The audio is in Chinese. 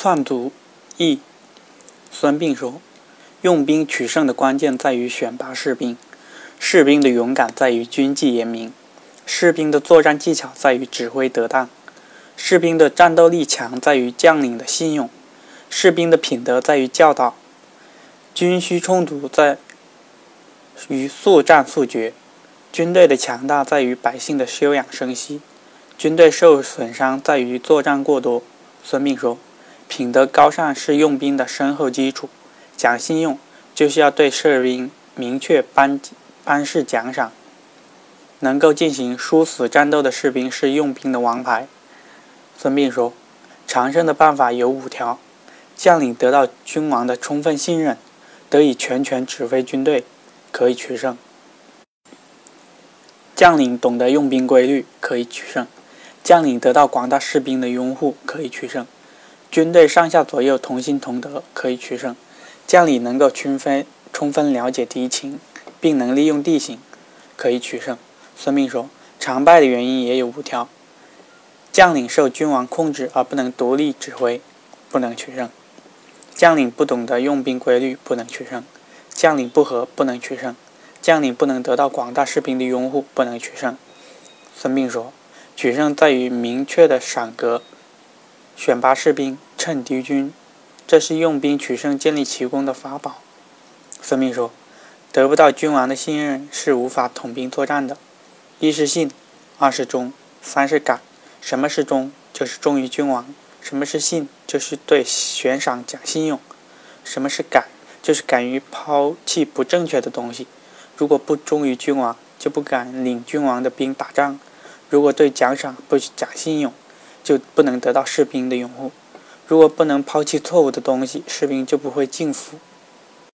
篡卒义。孙膑说：“用兵取胜的关键在于选拔士兵，士兵的勇敢在于军纪严明，士兵的作战技巧在于指挥得当，士兵的战斗力强在于将领的信用，士兵的品德在于教导，军需充足在于速战速决，军队的强大在于百姓的休养生息，军队受损伤在于作战过多。”孙膑说：“品德高尚是用兵的深厚基础，讲信用就是要对士兵明确颁颁示奖赏。能够进行殊死战斗的士兵是用兵的王牌。”孙膑说：“长胜的办法有五条：将领得到君王的充分信任，得以全权指挥军队，可以取胜；将领懂得用兵规律，可以取胜。”将领得到广大士兵的拥护，可以取胜；军队上下左右同心同德，可以取胜；将领能够充分充分了解敌情，并能利用地形，可以取胜。孙膑说：“常败的原因也有五条：将领受君王控制而不能独立指挥，不能取胜；将领不懂得用兵规律，不能取胜；将领不和，不能取胜；将领不能得到广大士兵的拥护，不能取胜。”孙膑说。取胜在于明确的赏格、选拔士兵、称敌军，这是用兵取胜、建立奇功的法宝。孙膑说：“得不到君王的信任是无法统兵作战的。一是信，二是忠，三是敢。什么是忠？就是忠于君王；什么是信？就是对悬赏讲信用；什么是敢？就是敢于抛弃不正确的东西。如果不忠于君王，就不敢领君王的兵打仗。”如果对奖赏不讲信用，就不能得到士兵的拥护；如果不能抛弃错误的东西，士兵就不会敬服。